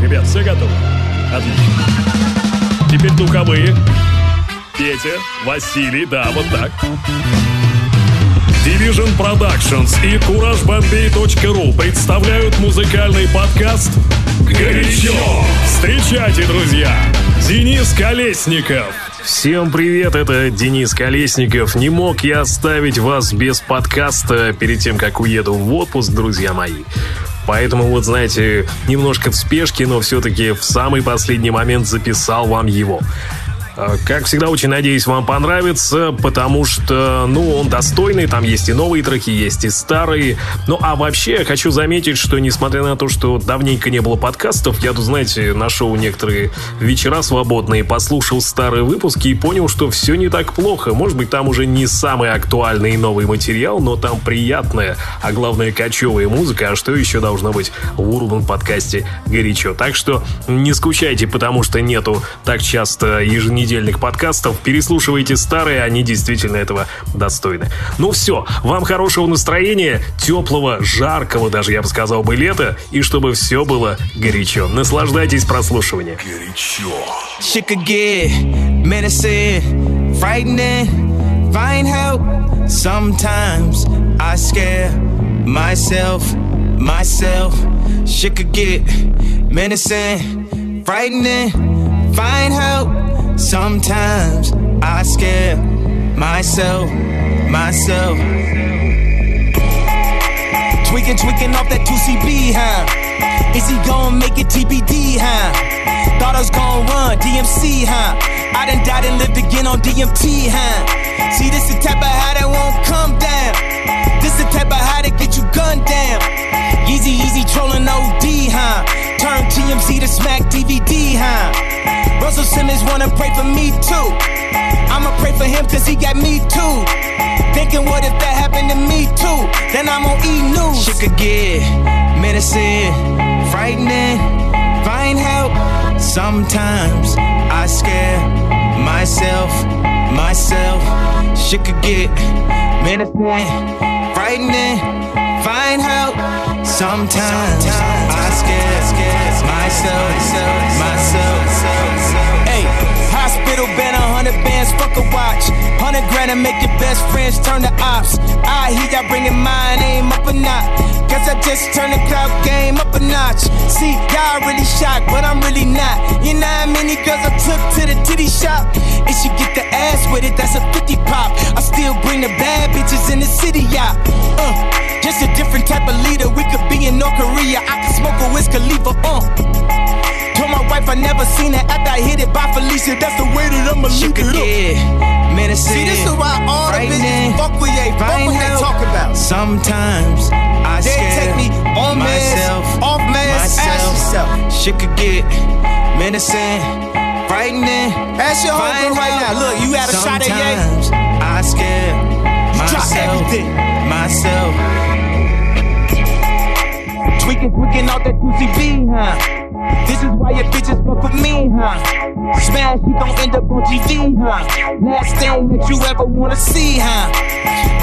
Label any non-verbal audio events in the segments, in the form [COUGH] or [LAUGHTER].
Ребят, все готовы? Отлично. Теперь духовые. Петя, Василий, да, вот так. Division Productions и CourageBombay.ru представляют музыкальный подкаст «Горячо». Встречайте, друзья, Денис Колесников. Всем привет, это Денис Колесников. Не мог я оставить вас без подкаста перед тем, как уеду в отпуск, друзья мои. Поэтому вот, знаете, немножко в спешке, но все-таки в самый последний момент записал вам его. А, как всегда, очень надеюсь, вам понравится, потому что, ну, он достойный, там есть и новые треки, есть и старые. Ну, а вообще, хочу заметить, что, несмотря на то, что давненько не было подкастов, я тут, знаете, нашел некоторые вечера свободные, послушал старые выпуски и понял, что все не так плохо. Может быть, там уже не самый актуальный и новый материал, но там приятная, а главное, кочевая музыка, а что еще должно быть в Урбан подкасте горячо. Так что не скучайте, потому что нету так часто еженедельно недельных подкастов. Переслушивайте старые, они действительно этого достойны. Ну все, вам хорошего настроения, теплого, жаркого даже, я бы сказал бы, лета, и чтобы все было горячо. Наслаждайтесь прослушиванием. Горячо. find help. Sometimes I scare myself, myself. Shit could get menacing, frightening. Find help. Sometimes I scare myself, myself. Tweaking, tweaking off that 2CB, huh? Is he gonna make it TBD, huh? Thought I was gonna run DMC, huh? I done died and lived again on DMT, huh? See, this the type of high that won't come down. This the type of high that get you gunned down. Easy, easy trolling OD, huh? Turn TMZ to smack DVD, huh? Russell Simmons wanna pray for me too. I'ma pray for him cause he got me too. Thinking what if that happened to me too? Then I'm on E News. Could get medicine, frightening, find help. Sometimes I scare myself, myself. Shit could get medicine, frightening, find help. Sometimes I scare myself, myself. Hey, hospital been a hundred bands, fuck a watch. Hundred grand and make your best friends turn to ops. I hear y'all bringing mine aim up a notch. Guess I just turned the crowd game up a notch. See, y'all really shocked, but I'm really not. You know how many girls I took to the titty shop? If she get the ass with it, that's a 50 pop. I still bring the bad bitches in the city, yeah. Uh, just a different type of leader. We could be in North Korea. I could smoke a whiskey, leave uh. My wife I never seen it after I hit it by Felicia. That's the way that I'ma leave it up. Medicine, See, this is why all the bitches fuck with you, fuck what they talk about. Sometimes I they take me on myself, meds, off meds, myself. Shit could get medicine, frightening. Ask your homegirl right now. Look, you had a shot at Ye. I scare myself, myself. Tweaking, tweaking out that pussy B, huh? This is why your bitches fuck with me, huh? Smash, he gon' end up on TV, huh? Last thing that you ever wanna see, huh?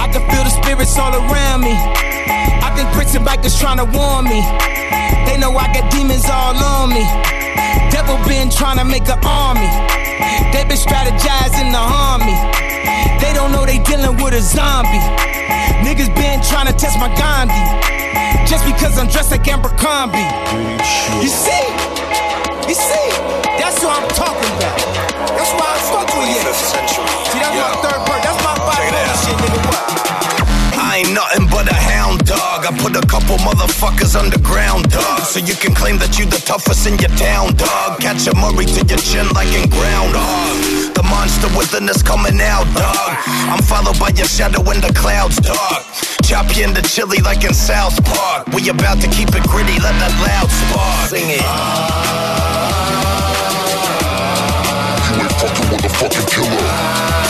I can feel the spirits all around me. I think Prince and bikers trying to warn me. They know I got demons all on me. Devil been trying to make an army. They been strategizing the army. They don't know they dealing with a zombie. Niggas been trying to test my Gandhi just because I'm dressed like Abercrombie. You see? You see? That's what I'm talking about. That's why I fuck with you. See, that's my third part. That's my five shit, nigga. What? I ain't nothing but a hound dog. I put a couple motherfuckers underground, dog. So you can claim that you the toughest in your town, dog. Catch a Murray to your chin like in groundhog. The monster within us coming out, dog. I'm followed by your shadow in the clouds, dog. Chop you into chili like in South Park. We about to keep it gritty, let that loud spark. Sing it. You ain't fucking with a fucking killer.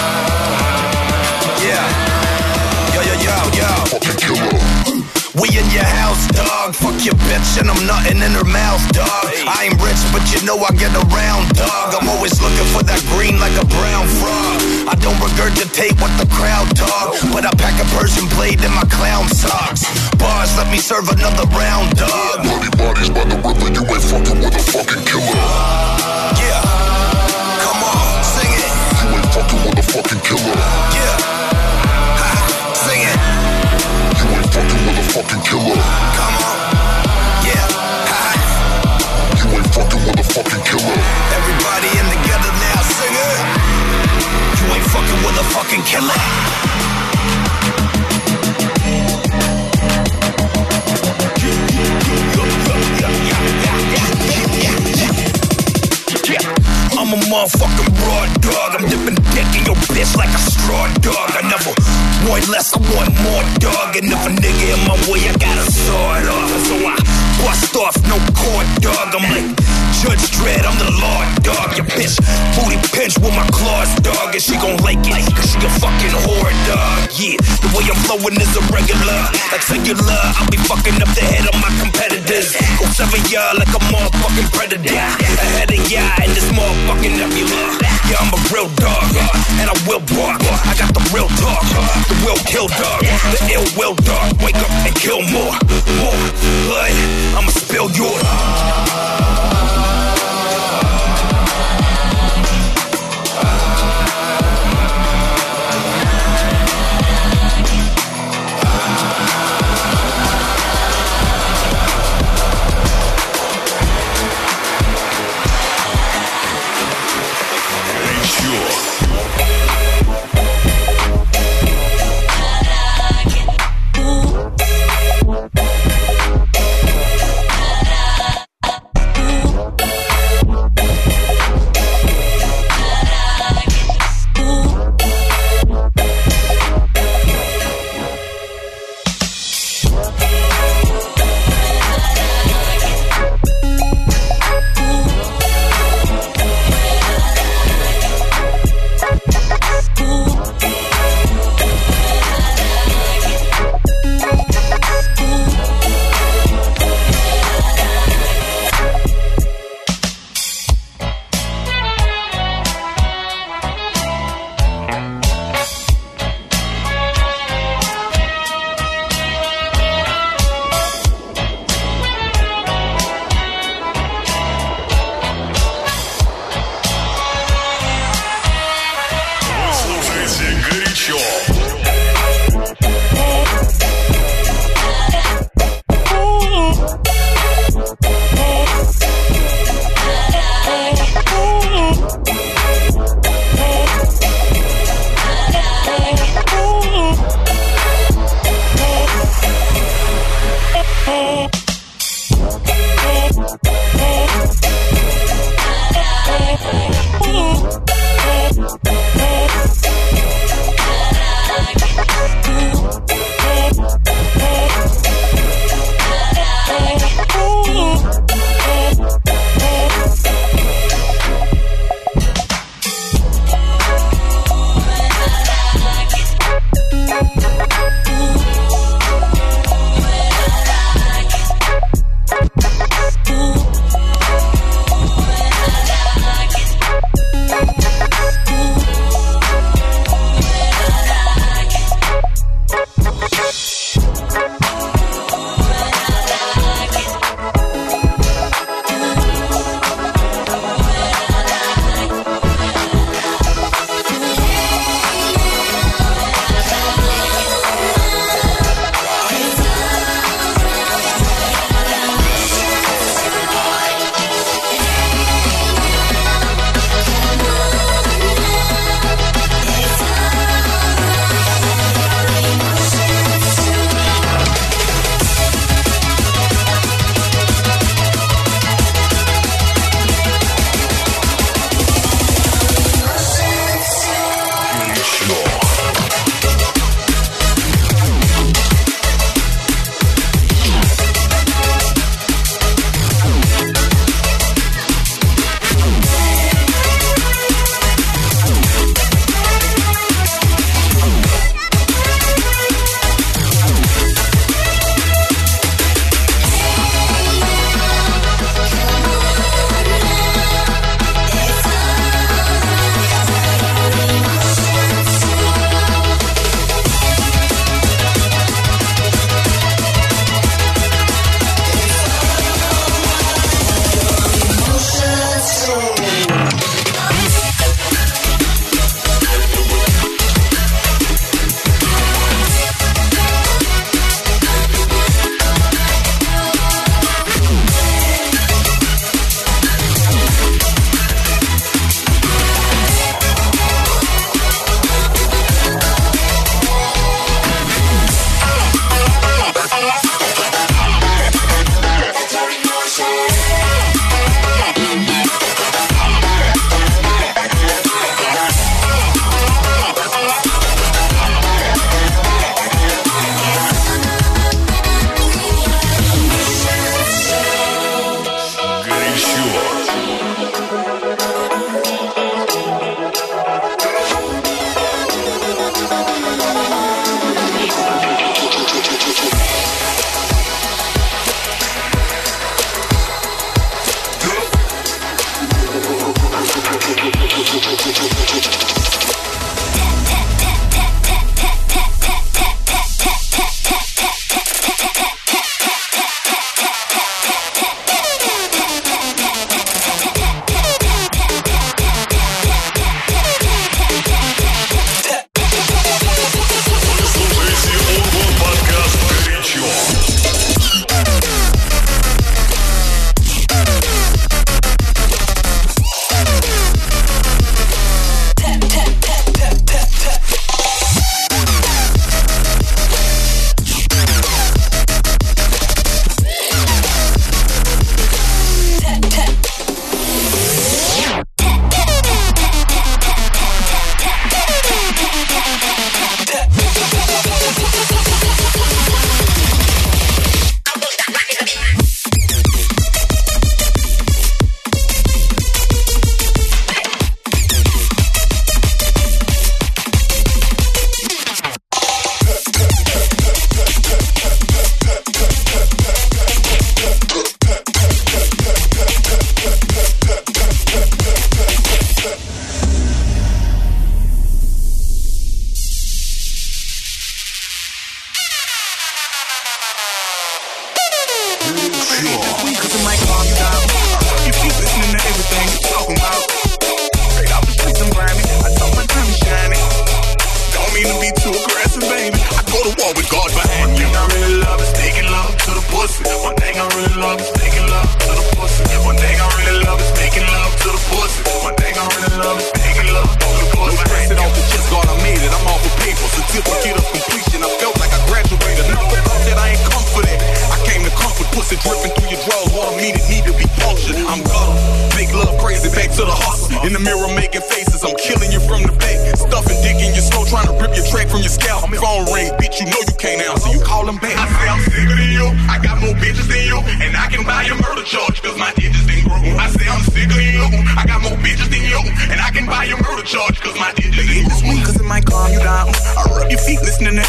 We in your house, dog. Fuck your bitch, and I'm nothing in her mouth, dog. I ain't rich, but you know I get around, dog. I'm always looking for that green like a brown frog. I don't regurgitate what the crowd talk, but I pack a Persian blade in my clown socks. Bars, let me serve another round, dog. Bloody bodies by the river, you ain't fucking with a fucking killer. Yeah, come on, sing it. You ain't fucking with a fucking killer. Yeah. fucking killer. Come on. Yeah. Ha. You ain't fucking with a fucking killer. Everybody in together now, sing it. You ain't fucking with a fucking killer. I'm a motherfucking broad dog. I'm dipping dick in your bitch like a straw dog. I never want less, I want more dog. And if a nigga in my way, I gotta it off. So I bust off, no cord dog. I'm like Judge Dredd, I'm the law dog. Your bitch booty pinch with my claws, dog. And she gon' like it, cause she a fucking whore, dog. Yeah, the way I'm flowing is irregular. Like singular, I'll be fucking up the head of my competitors. Go seven y'all like a motherfucking predator. Ahead of y'all in this motherfucking nebula. Yeah, I'm a real dog, uh, and I will bark. I got the real talk, uh, the real kill dog, the ill will dog. Wake up and kill more, more blood. I'ma spill yours.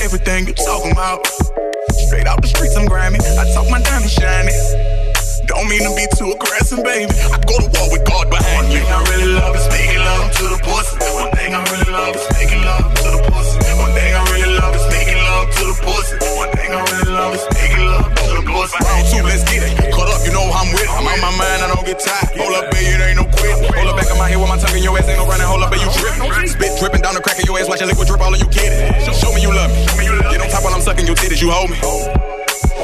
everything you talking about. Straight out the streets, I'm grimy. I talk my diamond shiny. Don't mean to be too aggressive, baby. I go to war with God behind me. One thing I really love is making love to the pussy. One thing I really love is making love to the pussy. One thing I really love is up to the pussy. One thing I really love is making love to the pussy. Round two, let's get it. Caught up, you know I'm with. I'm out my mind, I don't get tired. Hold up, baby, it ain't no quit. Hold up, back of my head with my tongue in your ass, ain't no running. Hold up, baby, you tripping. Spit dripping down the crack of your ass, watching liquid drip all of you kidding. Show me you love me. Get on top while I'm sucking your titties, you hold me.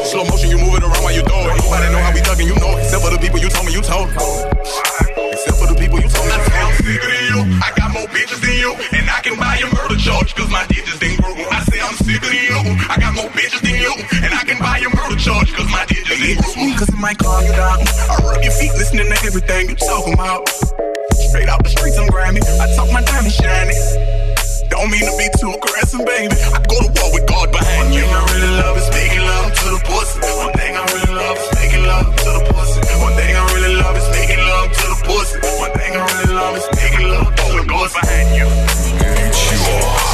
Slow motion, you moving around while you throw it. Nobody know how we thuggin', you know it. Except for the people you told me you told. Except for the people you told me. I'm sick of you. I got bitches than you, and I can buy a murder charge, cause my digits didn't grew. I say I'm sicker than you, I got more bitches than you, and I can buy a murder charge, cause my digits didn't grew. Cause it might call you down. I rub your feet listening to everything you talking about. Straight out the streets, I'm grimy. I talk my diamond shiny. Don't mean to be too aggressive, baby. I go to war with God behind you. One thing I really love is making love to the pussy. One thing I really love is making love to the pussy. One thing I really love is making love to the pussy. One thing I really behind you. Get you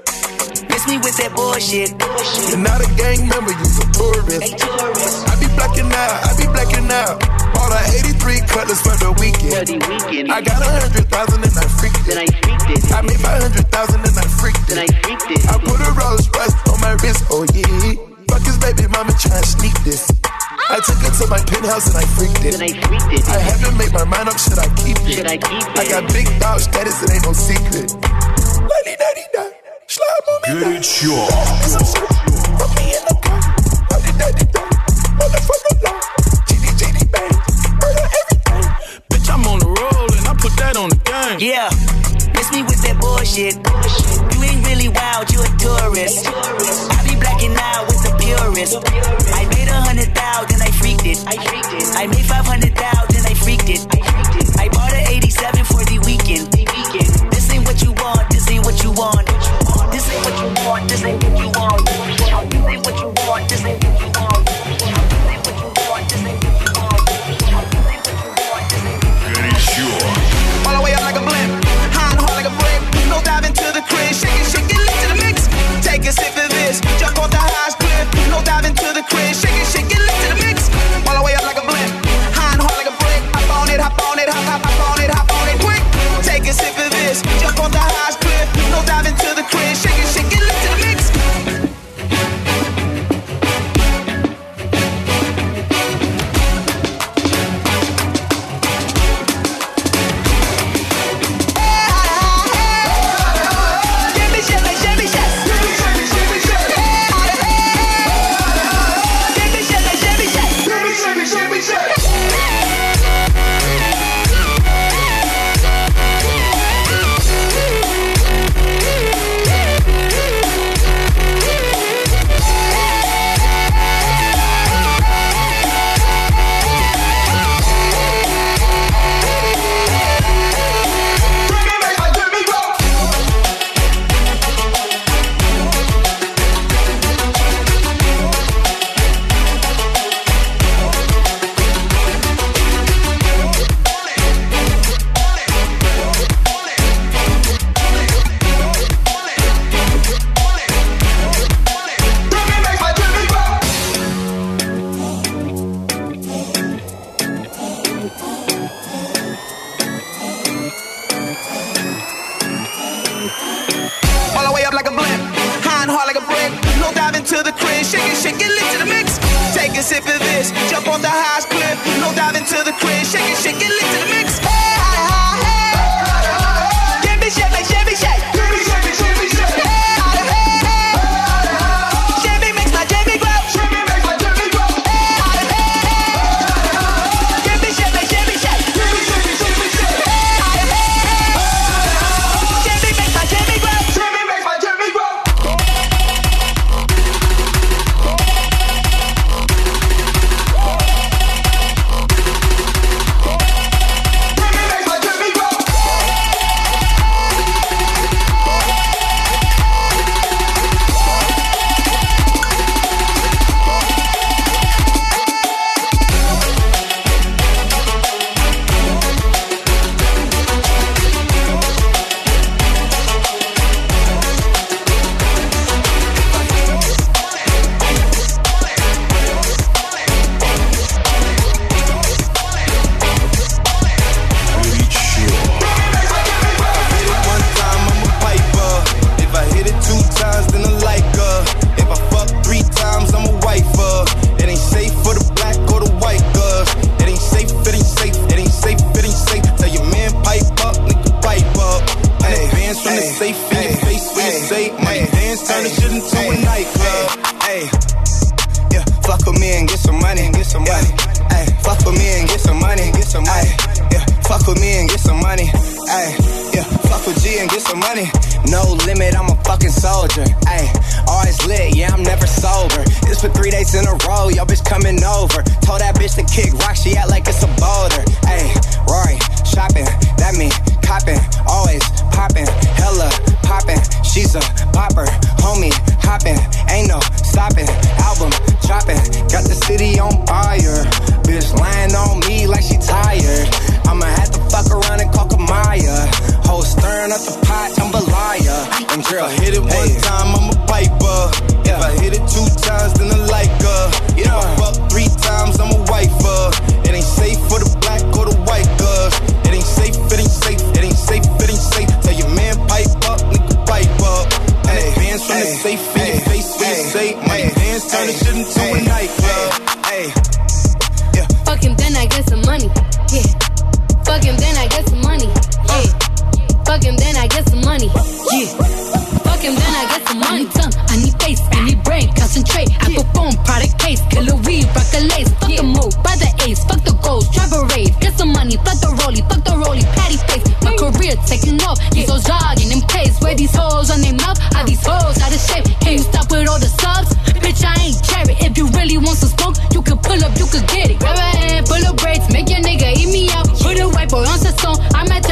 Test me with that bullshit. You're not a gang member, you're. A tourist. I be blacking out, I be blacking out. All the 83 cutlets for the weekend. I got a hundred thousand and I freaked it. I made my hundred thousand and I freaked it. I put a Rolls Royce on my wrist, oh yeah. Fuck his baby mama tryna sneak this. I took it to my penthouse and I freaked it. And I freaked it. I haven't made my mind up, should I keep it? I got big dog status, it ain't no secret. La-di-da-di-da. Get it sure. Yeah, miss me with that bullshit. You ain't really wild, you a tourist. I be blacking out with the purist. I made a hundred thousand, I freaked it. I made five hundred thousand, I freaked it. I bought a 87 for the weekend. This ain't what you want, this ain't what you want ain't what you want, this what you want. This what you want, this what you want. This sure. All the way up like a blimp, high and hard like a brick. No dive into the crib, shake it, shake it, lift to the mix. Take a sip of this, jump on the high. Fuck him, then I get some money. Yeah. Fuck him, then I get some money. Yeah. Fuck him, then I get some money. Tongue, I need face, I need brain, concentrate. I perform product case, killer weed, rock a lace. Fuck the move, buy the ace, fuck the goals, drive a rave, get some money, fuck the rollie, fuck the rollie, patty face. My career taking off, these hoes jogging in place. Where these hoes on their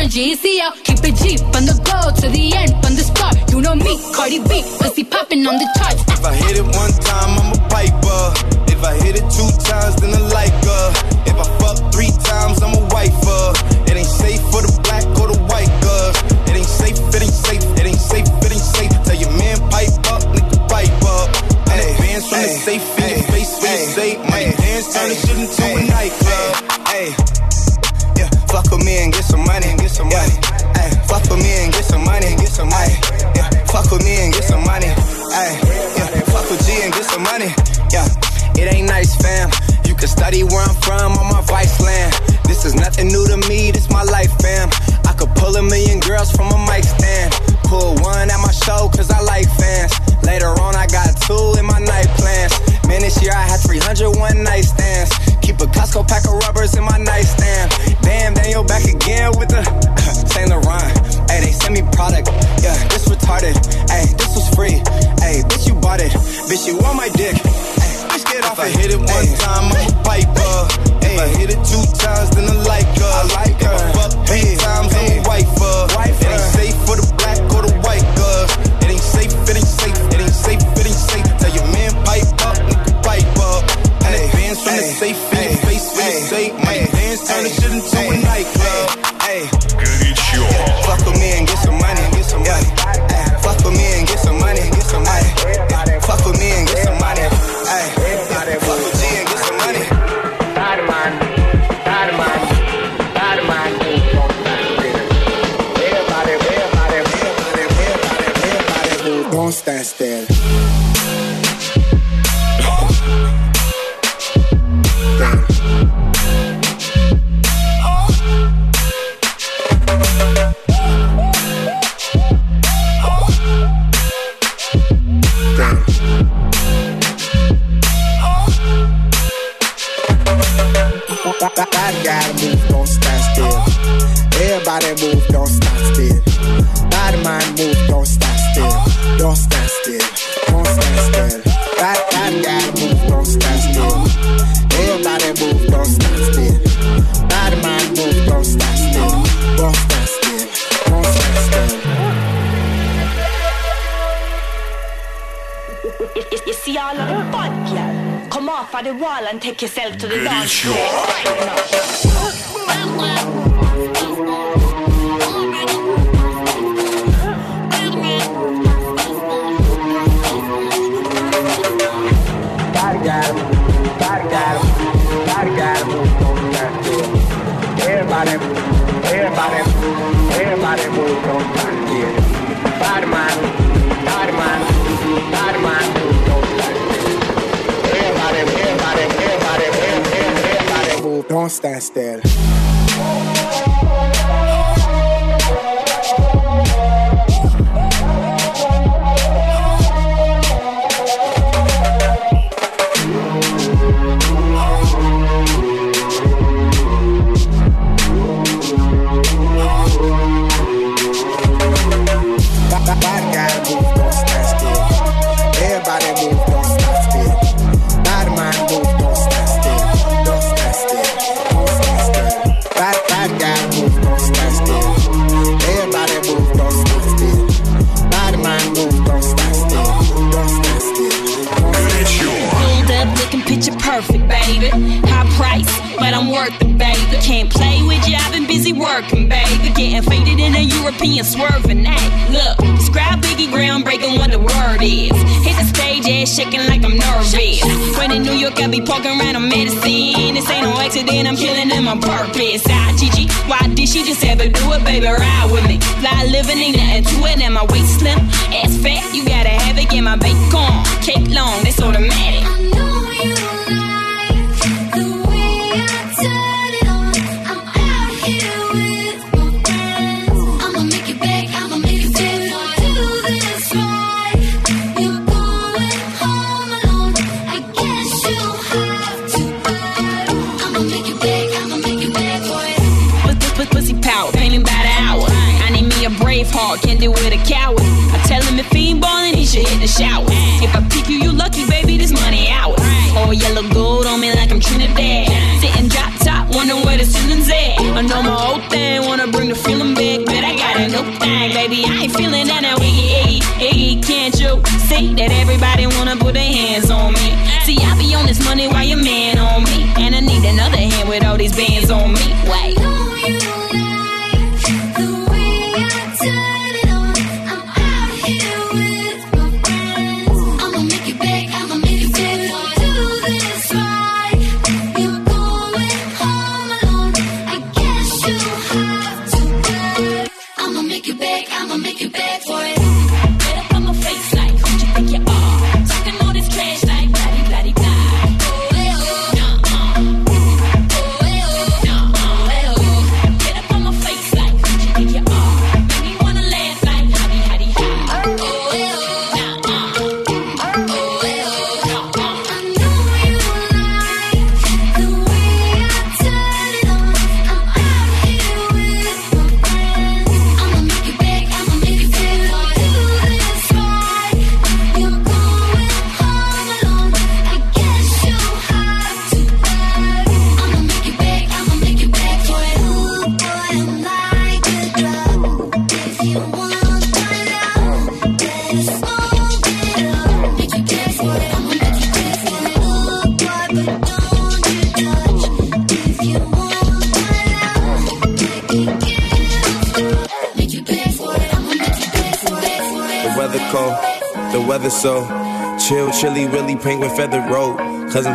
I might turn GEC out. Keep it G from the go to the end, from the start. You know me, Cardi B, pussy popping on the charts. If I hit it one time, I'm a piper. If I hit it two times, then I like her. If I fuck three times, I'm a wifer. It ain't safe for the black or the white girls. It ain't safe, it ain't safe, it ain't safe, it ain't safe. Tell your man pipe up, nigga pipe up. Money bands from the safe in your face when you say money bands turn this shit into a nightclub. Hey, yeah, fuck with me and money. Hey, fuck with me and get some money, get some money. Yeah, fuck with me and get some money. Hey, yeah, fuck with G and get some money. Yeah, it ain't nice, fam. You can study where I'm from on my vice land. This is nothing new to me, this my life, fam. I could pull a million girls from a mic stand. Pull one at my show, cause I like fans. Later on, I got two in my night plans. Man, this year I had 300 one night stands. A Costco pack of rubbers in my nightstand. Damn, Daniel back again with the [LAUGHS] Saint Laurent. Hey, they send me product. Yeah, this retarded. Hey, this was free. Hey, bitch, you bought it. Bitch, you on my dick. Hey, bitch, get off If I it. hit it one Hey. time, I'm a piper. If I hit it two times, then I like her. I like If I her. fuck three times, I'm a wifer. Wifer.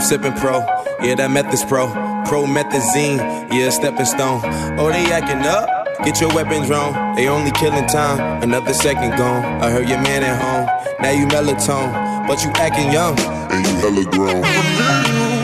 Sipping pro, yeah, that meth is pro. Promethazine, yeah, stepping stone. Oh, they acting up? Get your weapons wrong. They only killing time, another second gone. I heard your man at home, now you melatonin, but you acting young. And you hella grown.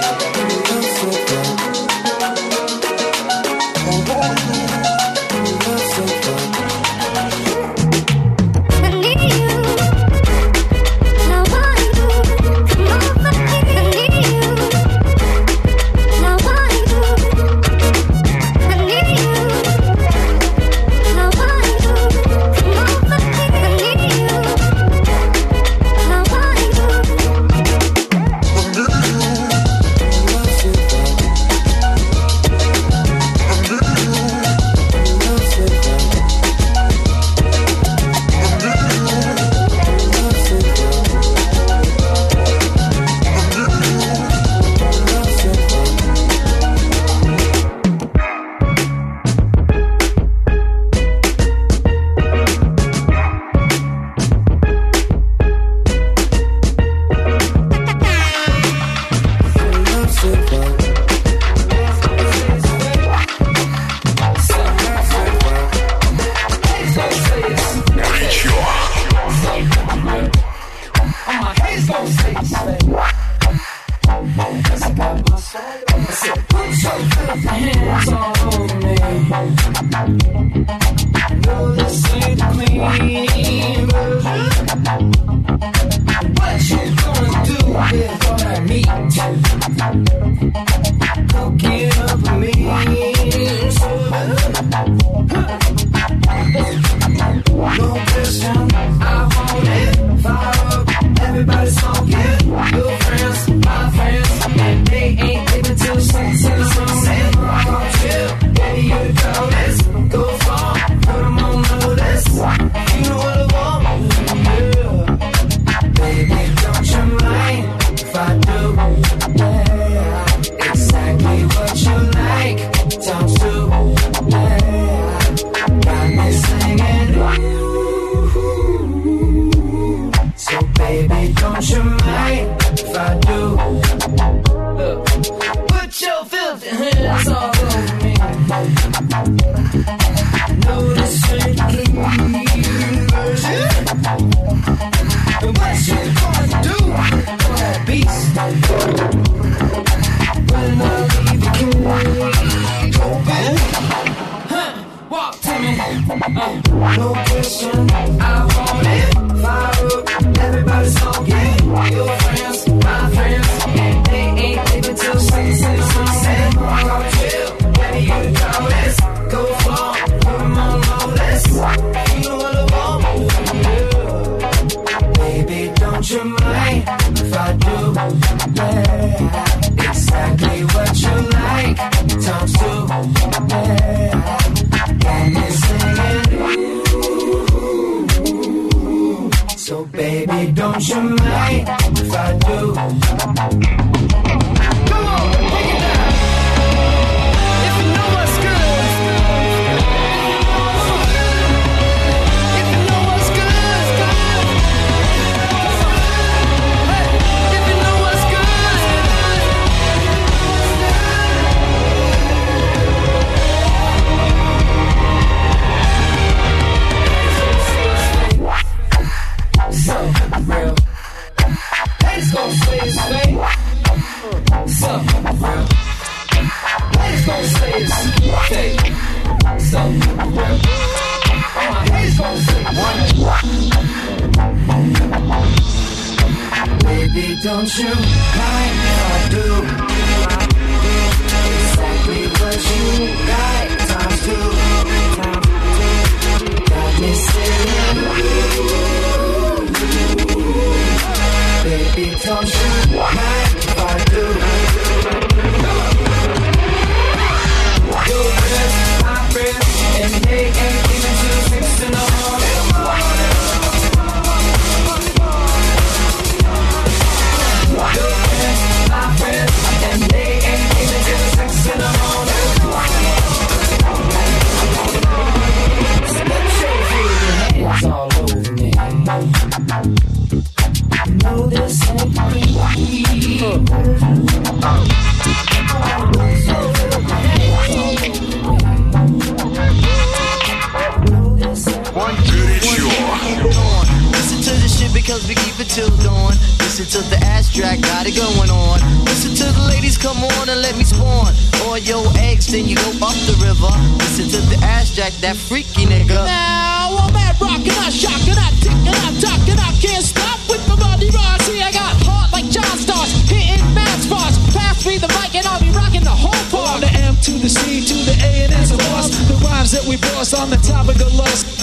Track, it going on. Listen to the ladies come on and let me spawn. All your eggs, then you go up the river. Listen to the ass jack, that freaky nigga. Now I'm at rockin', I shockin', I tickin', I talkin', I can't stop with my body rock. See, I got heart like John Starks, hitting mad spots. Pass me the mic and I'll be rockin' the whole part. The M to the C to the A and it's a boss. The rhymes that we boss on the topic of lust.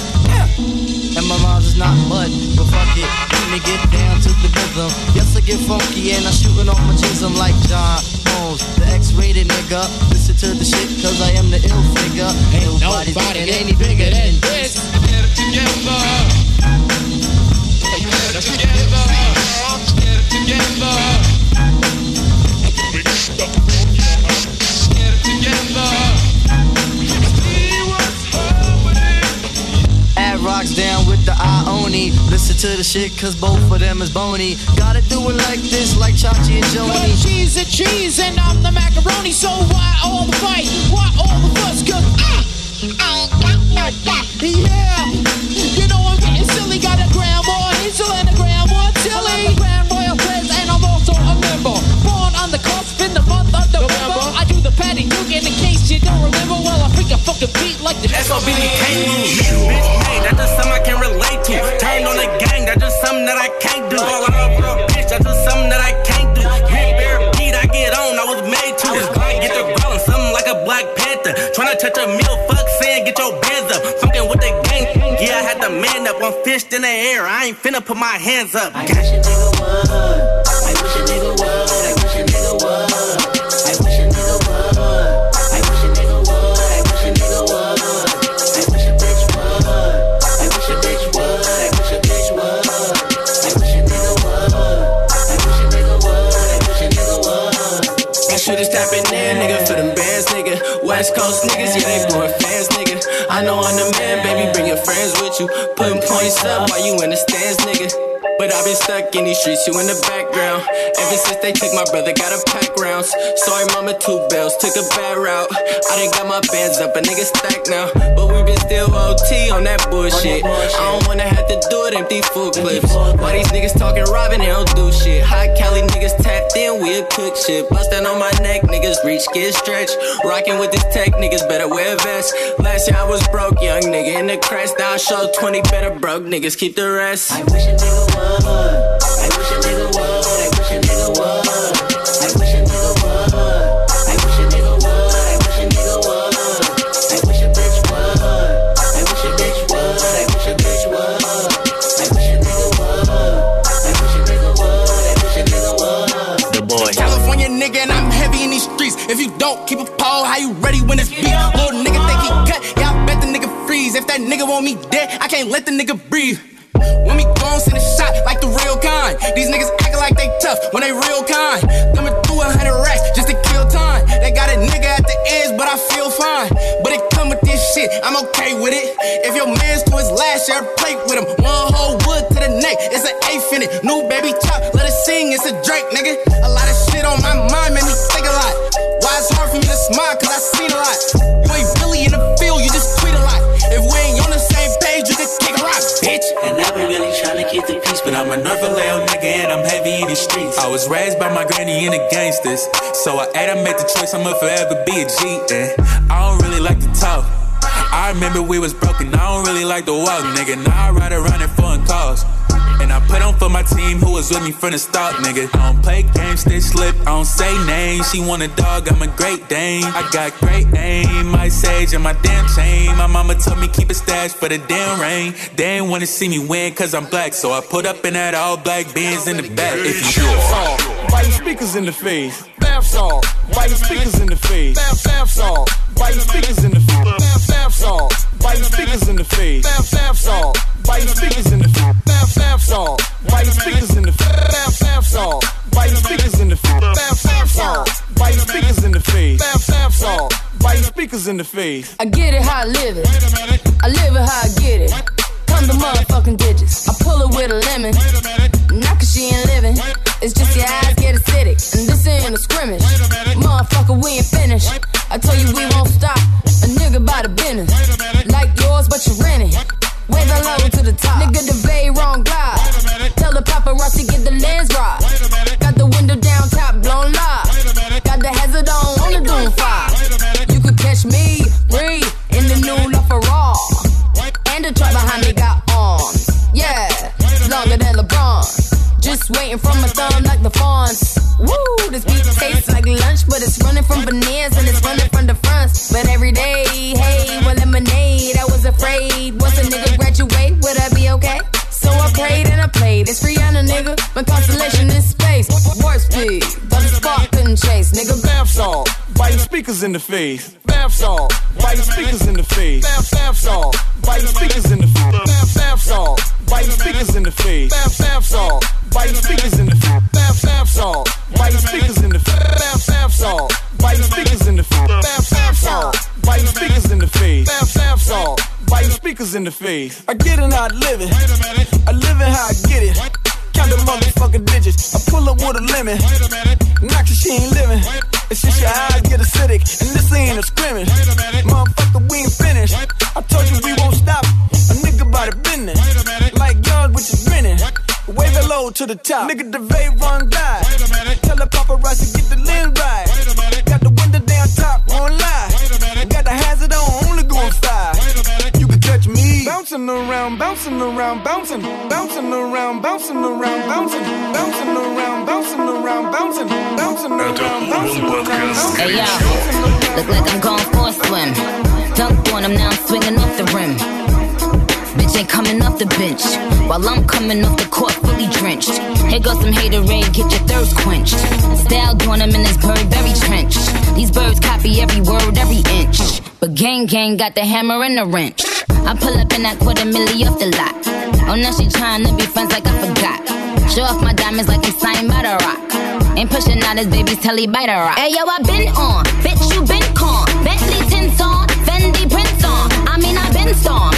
And my rhymes is not mud, but fuck it, let me get down to the rhythm. Yes, I get funky and I shootin' on my chism like John Holmes, the X-rated nigga. Listen to the shit, cause I am the ill figure. Ain't nobody, nobody thinking get any bigger than this. Get it together. Get it together. Get it together. Ad rocks down with the Ione. Listen to the shit, cause both of them is bony. Gotta do it like this, like Chachi and Cause Joni. cheese and cheese and I'm the macaroni, so why all the fight? Why all the fuss? Cause I, I ain't got no that. Yeah, you know I'm getting silly. Got a grandma Hazel and a grandma Tilly. I'm the Grand Royal Prince and I'm also a member. Born on the cusp in the month of November. I do the Patty Duke in case you don't remember. Well, I freak a fucking beat like the SOB can't lose. Bitch made, that's just something I can relate to. Turned on the gang, that's just something that I can't do. Fall out with a bitch, that's just something that I can't do. Rip bear beat, I get on, I was made to. This Glock get the growling, something like a Black Panther. Tryna touch a meal, fuck saying get your bands up. Fucking with the gang, yeah, I had the man up. I'm fished in the air, I ain't finna put my hands up. I wish a nigga would. Niggas, yeah, they blowing fans, nigga. I know I'm the man, baby, bring your friends with you. Putting points up while you in the stands, nigga. I've been stuck in these streets, you in the background. Ever since they took my brother, got a pack rounds. Sorry, mama, two bells, took a bad route. I done got my bands up, a nigga stacked now. But we been still OT on that bullshit. I don't wanna have to do it empty full clips. Why these niggas talking robbing, they don't do shit. High Cali niggas tapped in, we a cook shit. Bustin' on my neck, niggas reach, get stretched. Rockin' with this tech, niggas better wear vests. Last year I was broke, young nigga in the crash. Now I show 20 better broke niggas, keep the rest. I wish a nigga would. If you don't keep a pole, how you ready when it's beat? Little nigga think he cut, I bet the nigga freeze. If that nigga want me dead, I can't let the nigga breathe. When we gon' send a shot like the real kind. These niggas acting like they tough when they real kind. Thumbing through a hundred racks just to kill time. They got a nigga at the edge, but I feel fine. But it come with this shit, I'm okay with it. If your man's to his last, share a plate with him. One whole wood to the neck, it's an eighth in it. New baby chop, let it sing, it's a Drake, nigga. A lot of shit on my mind made me think a lot. Why it's hard for me to smile, I'm a North Vallejo nigga and I'm heavy in the streets. I was raised by my granny and the gangsters, so I had to make the choice. I'ma forever be a G. And I don't really like to talk. I remember we was broken. I don't really like to walk, nigga. Now I ride around in foreign cars. And I put on for my team who was with me from the start, nigga. I don't play games, they slip, I don't say names. She want a dog, I'm a great Dane. I got great aim, my sage and my damn chain. My mama told me keep a stash for the damn rain. They ain't wanna see me win cause I'm black, so I put up in that all black Benz in the back. If you sure. Why you speakers in the face? Bath salt. Why speakers in the face? Bath bath salt. Why speakers in the face? Bath bath salt. Why speakers in the face? Bath bath salt. Why speakers in the face? Bath bath salt. Why speakers in the face? Bath bath salt. Why speakers in the face? Bath bath salt. Why speakers in the face? Bath bath salt. Why speakers in the face? I get it how I live it. I live it how I get it. Come the motherfucking digits. I pull it with a lemon. Not cause she ain't living. It's just your eyes get acidic. And this ain't a scrimmage. Motherfucker, we ain't finished. I tell you we won't stop. A nigga by the business. Like yours, but you renting. Wave that low to the top. Nigga, the very wrong glide. Tell the paparazzi get the lens right. Got the window down, top blown live. Got the hazard on, on the doom fire. You could catch me, breathe, in the new LaFerrari. And the truck behind me got arms. Yeah, longer than LeBron. Just waiting for my thumb like the fawns. Woo, this beat tastes like lunch, but it's running from veneers and it's running from the fronts. But every day, hey, well, lemonade. I was afraid. Once a nigga graduate, would I be okay? So I prayed and I played. It's Rihanna, nigga. My constellation is space. Warp speed, but the spark couldn't chase, nigga. Bath salt. Speakers in the face? Bath salt. You speakers in the face? Bath bath salt. You speakers in the face? Bath bath salt. You speakers in the face? Bath bath salt. You speakers in the face? Bath bath salt. You speakers in the face? Bath bath salt. You speakers in the face? Bath bath salt. You speakers in the face? Bath bath salt. Why speakers in the face? I get it I live it. I live it how I get it. Count the motherfucking digits. I pull up with a lemon. Not cause she ain't living. It's just your eyes get acidic. And this ain't a scrimmage. Motherfucker, we ain't finished. I told you we won't stop. A nigga by the business. Like yours, which is grinning. Wave it low to the top. Nigga, the vape run die. Tell the paparazzi get the lens right. Got the window down top, won't lie. Got the hazard on, only going five. Bouncing around, bouncing around, bouncing. Bouncing around, bouncing around, bouncing. Bouncing around, bouncing around, bouncing. Bouncing around, bouncing around. Hey yo, look like I'm going for a swim. Dunked on him, now I'm swinging off the rim. Bitch ain't coming off the bench. While I'm coming off the court fully drenched. Here goes some haterade, get your thirst quenched. Style doing them in this bird very trench. These birds copy every word, every inch. But gang gang got the hammer and the wrench. I pull up in that quarter milli off the lot. Oh, now she trying to be friends like I forgot. Show off my diamonds like it's signed by the rock. Ain't pushing out his baby's telly by the rock. Hey yo, I been on, bitch you been con. Bentley tints on, Fendi prints on. I mean I been storm,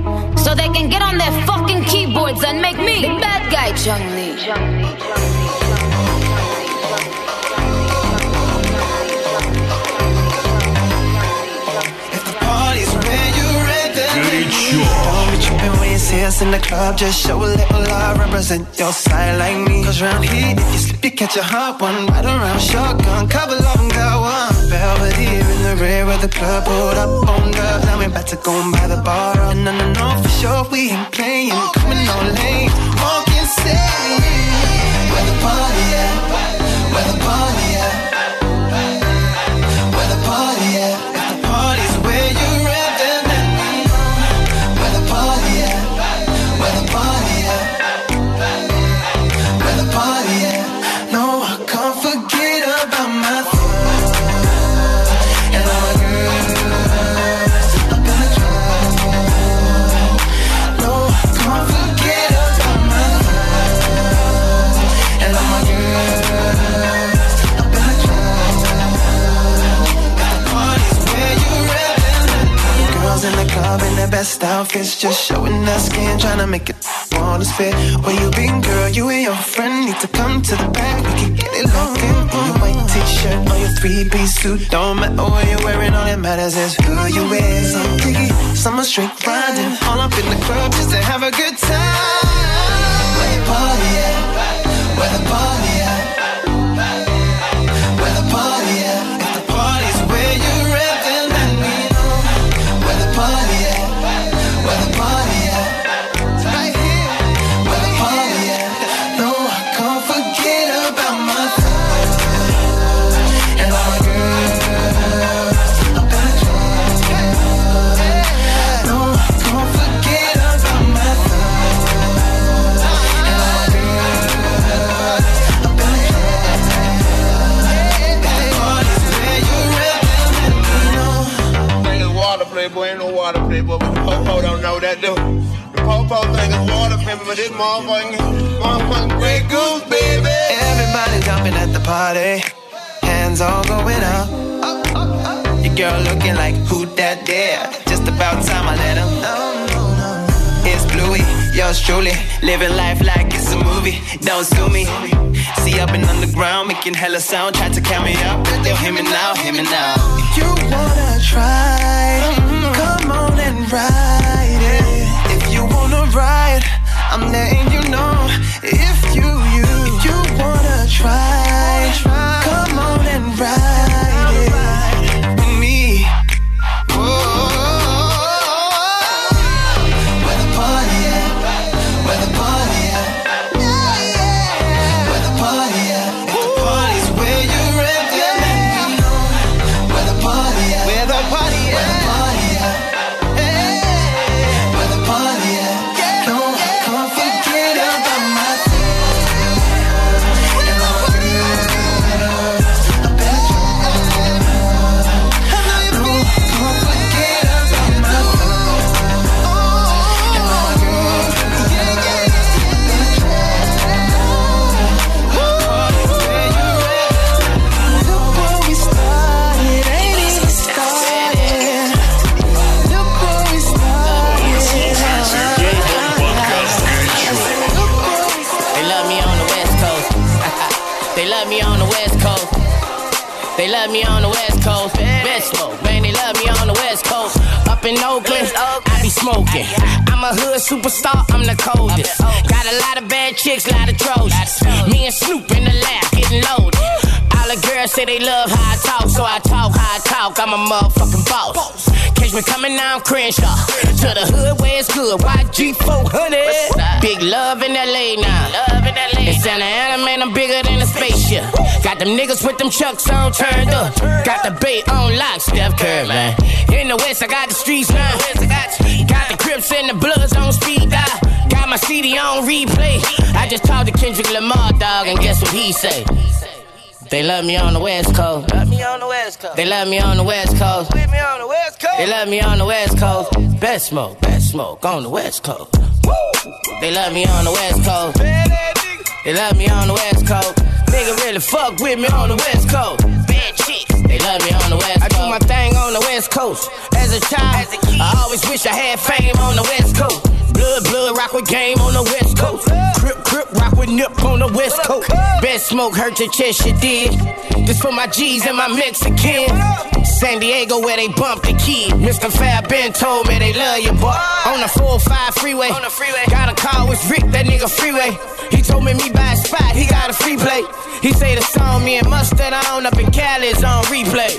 so they can get on their fucking keyboards and make me the bad guy, Chung Lee. If the party's where you're at, then what you been waiting, see us in the club, just show a little love, represent your side like me. Cause round here, if you slip, you catch a hot one, right around shotgun, cover love and got one Belvedere in the rear where the club pulled up on dubs. We about to go and buy the bar. No, no, no, for sure, we ain't playing. Coming on lane, walking say Where the party at? Where the party best outfits, just showing their skin, trying to make it this fit. Where you been, girl? You and your friend need to come to the back. We can get it locked. On your white t-shirt, on your three-piece suit, don't matter what you're wearing. All that matters is who you with. Some diggy, some straight grinding, all up in the club just to have a good time. Where the party at? Where the party though. The popo think it's water pimpin', but this motherfucking, motherfucking Grey Goose, baby. Everybody jumping at the party, hands all going up. Your girl looking like who that there? Just about time I let him know. Yours truly, living life like it's a movie. Don't sue me. See up and underground, making hella sound, tried to count me up. Yo, hear me now, hear me now. You wanna try? Mm-hmm. Come on and ride it. If you wanna ride, I'm letting you know. If you you you wanna try, come on and ride in Oakland, I be smoking. I'm a hood superstar. I'm the coldest. Got a lot of bad chicks, lot of Trojans. Me and Snoop in the lab, getting loaded. The girls say they love how I talk, so I talk how I talk. I'm a motherfucking boss. Catch me coming down Crenshaw. To the hood where it's good. YG 400. Big love in LA now. Love in LA. In Santa Ana, man, I'm bigger than a spaceship. Got them niggas with them chucks on turned up. Got the bait on lock, Steph Curry, man. In the West, I got the streets now. Got the Crips and the Bloods on speed dial. Got my CD on replay. I just talked to Kendrick Lamar, dog, and guess what he say? They love me on the West Coast. Love me on the West Coast. They love me on the West Coast. With me on the West Coast. They love me on the West Coast. Best smoke, best smoke on the West Coast. They love me on the West Coast. They love me on the West Coast. Nigga really fuck with me on the West Coast. Bad chicks. They love me on the West Coast. I do my thing on the West Coast. As a child, I always wish I had fame on the West Coast. Blood, blood, rock with game on the West Coast. Crip, crip, rock with nip on the West Coast. Best smoke hurt your chest, you did. This for my G's and my Mexican. San Diego where they bump the key. Mr. Fab Ben told me they love you, boy. On the 405 freeway. On the freeway. Got a call with Rick, that nigga freeway. He told me me buy a spot, he got a free play. He say the song me and Mustard on up in Cali is on replay.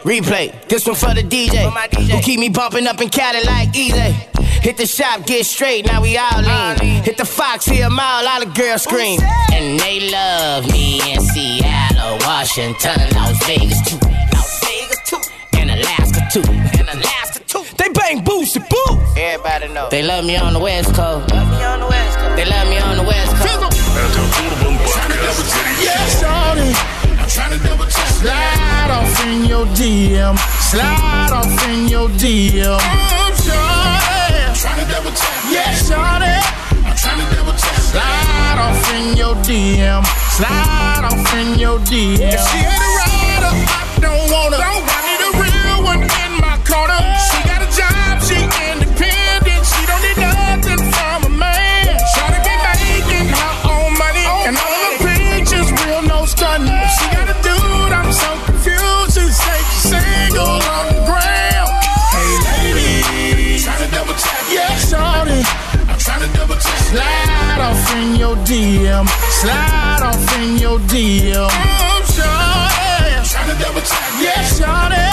Replay. This one for the DJ. Who keep me bumping up in Cali like Eazy. Hit the shop, get straight, now we all in. Hit the Fox, hear a mile, all the girls scream. And they love me in Seattle, Washington, Las Vegas too. Las Vegas too. And Alaska too. And Alaska too. They bang boosie boo. Everybody know. They love me on the West Coast. Love me on the West Coast. They love me on the West Coast. Yeah, shorty. I'm trying to double check. Slide off in your DM. Slide off in your DM. I'm shorty. I'm trying to double check. Yeah, shorty. I'm trying to double check. Slide off in your DM. Slide off in your DM. If she ain't a rider, I don't want her. I your DM. Slide off in your DM. I'm shorty. Trying to double check. Yeah, shorty.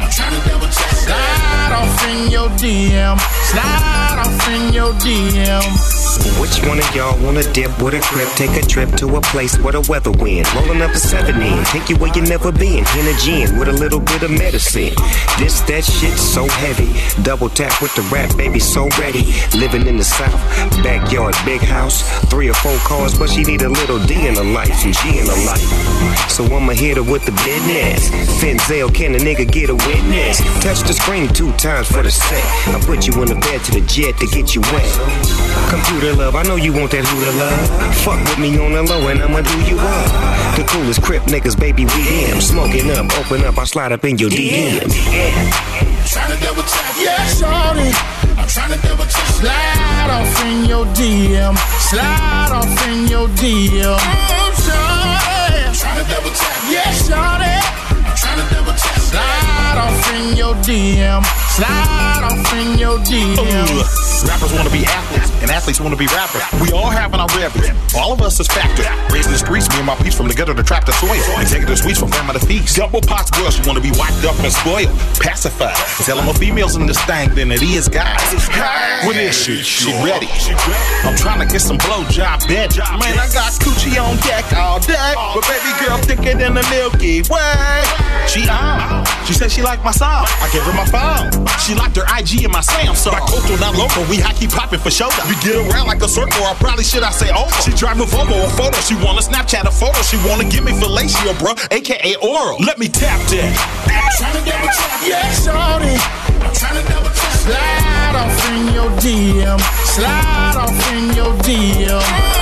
I'm trying to double check. Slide off in your DM. Slide off in your DM. Which one of y'all wanna dip with a crib? Take a trip to a place where the weather wind. Rolling up a seven in, take you where you never been. In a gin with a little bit of medicine. This, that shit so heavy. Double tap with the rap, baby, so ready. Living in the south, backyard, big house. Three or four cars, but she need a little D in her life and G in her life. So I'ma hit her with the business. Finzel, can a nigga get a witness? Touch the screen two times for the set. I put you in the bed to the jet to get you wet. Computer love, I know you want that who hooter love. Fuck with me on the low and I'ma do you up. The coolest crip niggas, baby, we am. Smoking up, open up, I slide up in your DM. Trying to double check. Yeah, shorty. I'm trying to double check. Slide off in your DM. Slide off in your DM. I'm shorty. Trying to double check. Yeah, shorty. I'm trying to double check. Slide off in your DM. Slide off in your DM. Rappers wanna be athletes, and athletes wanna be rappers. We all having our reveries. All of us is factor. Raised in the streets, me and my peeps from the gutter to trap the soil. Executive suites from grandma to feast. Double pots girls, she wanna be wiped up and spoiled. Pacified. Tell more females in this thing than it is guys. What is she? She ready. I'm trying to get some blowjob bed. Man, I got coochie on deck all day. But baby girl thicker than the Milky Way. She on. She said she liked my song. I gave her my phone. She liked her IG and my Samsung. My coastal, not local. We hockey popping for shoulder. We get around like a circle, I probably should I say over. She drive a Volvo, a photo. She wanna Snapchat a photo. She wanna give me fellatio, bro, aka oral. Let me tap that. Trying to double. Yeah, shorty. Trying to double. Slide off in your DM. Slide off in your DM.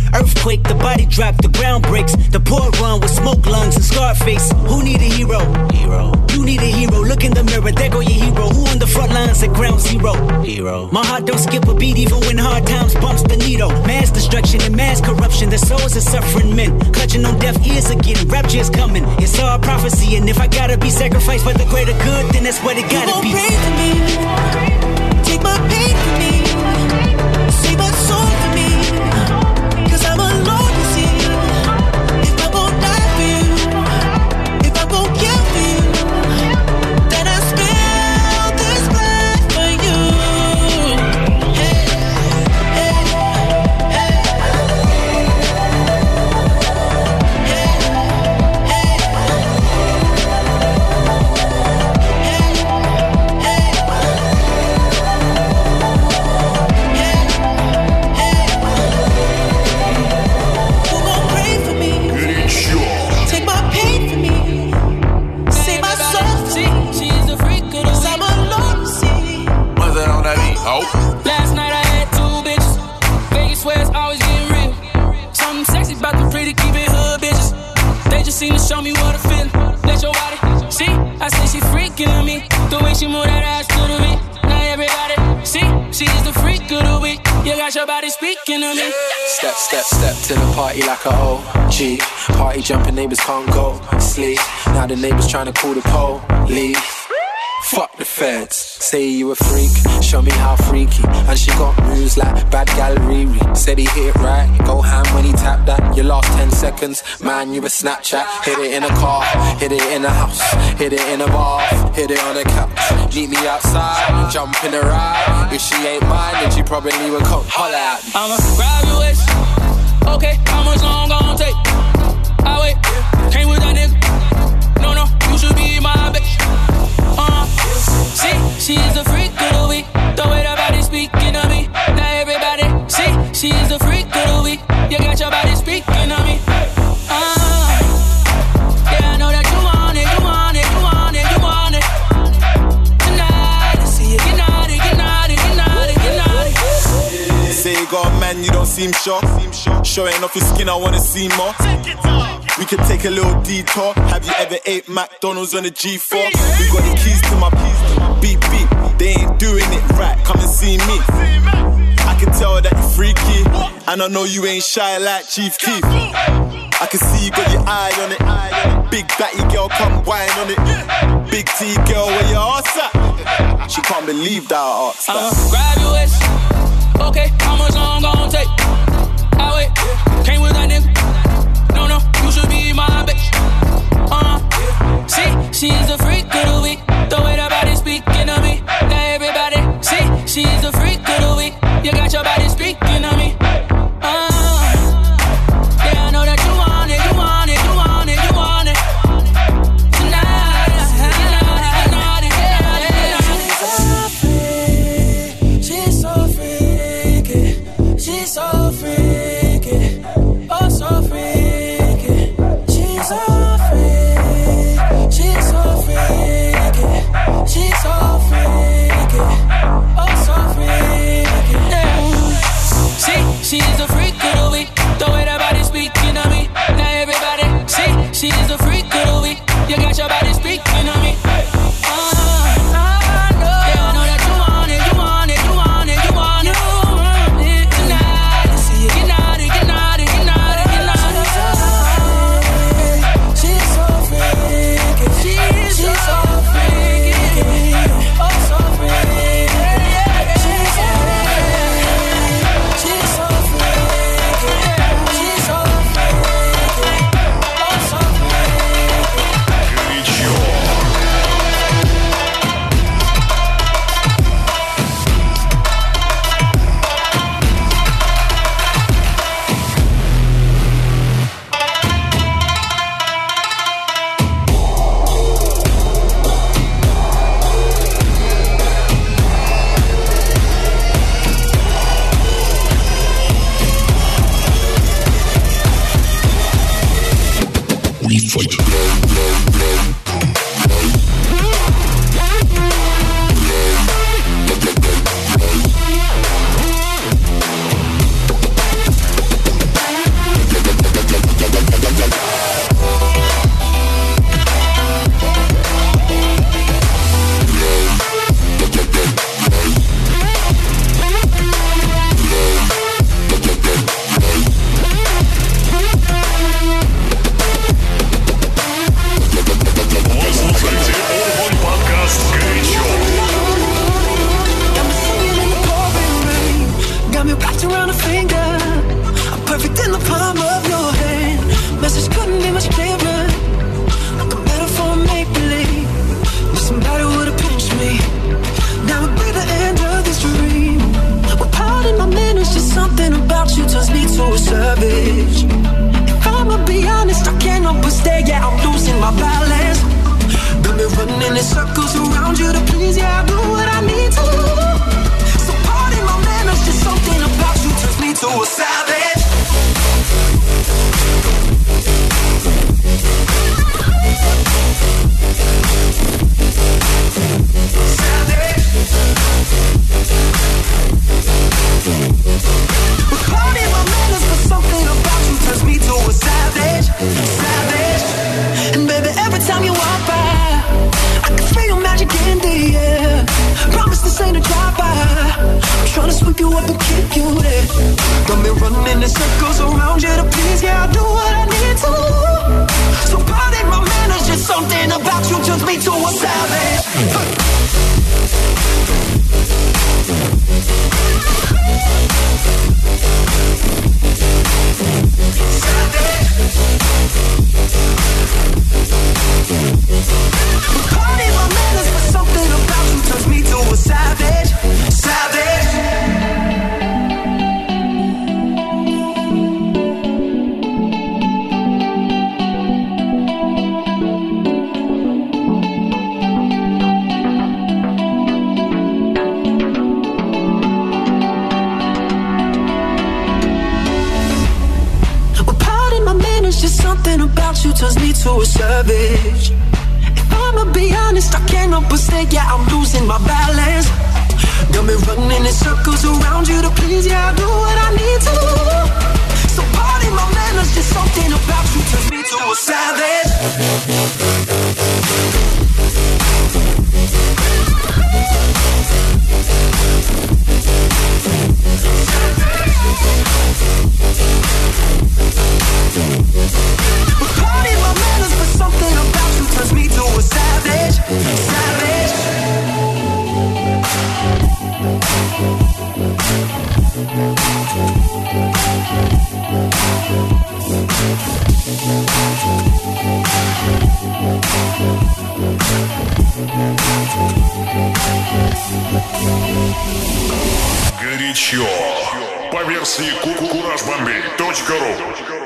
Earthquake, the body drop, the ground breaks. The poor run with smoke lungs and scar face. Who need a hero? Hero. You need a hero. Look in the mirror, there go your hero. Who on the front lines at ground zero? Hero. My heart don't skip a beat even when hard times bumps the needle. Mass destruction and mass corruption. The souls of suffering men. Clutching on deaf ears again. Rapture is coming. It's all prophecy. And if I gotta be sacrificed for the greater good, then that's what it gotta You be. gon' pray for me. Take my pain for me. Trying to call the police. Fuck the feds. Say you a freak, show me how freaky. And she got moves like bad gal Riri. Said he hit it right, go ham when he tapped that. Your last 10 seconds, man, you a Snapchat. Hit it in a car, hit it in a house, hit it in a bar, hit it on a couch. Meet me outside, jump in the ride. If she ain't mine, then she probably would come holler at me. I'ma grab your waist. Okay, how much long gon' take? I wait. Came with that nigga. She is a freak of the week. The way that body speaking of me. Now everybody, see, she is a freak of the week. You got your body speaking of me. Uh, yeah, I know that you want it, you want it, you want it, you want it. Tonight, I see you get naughty, get naughty, get naughty, get naughty. Say you got a man, you don't seem sure. Showing off your skin, I wanna see more. We could take a little detour. Have you ever ate McDonald's on a G4? We got the keys to my beep beep. They ain't doing it right. Come and see me. I can tell that you're freaky, and I know you ain't shy like Chief Keef. I can see you got your eye on it. Big batty girl, come whine on it. Big T girl, where your ass at? She can't believe that I asked. I'ma grab your waist. Okay, how much long gon' take? I wait. Came with that nigga. No, no, you should be my bitch. Uh, see, she's a freak of the week. The way to a savage. If I'ma be honest, I can't help but say, yeah, I'm losing my balance. Got me running in circles around you to please, yeah, I do what I need to. So pardon my manners, there's something about you turns me to a savage. горячо. По версии kurajbombi.ru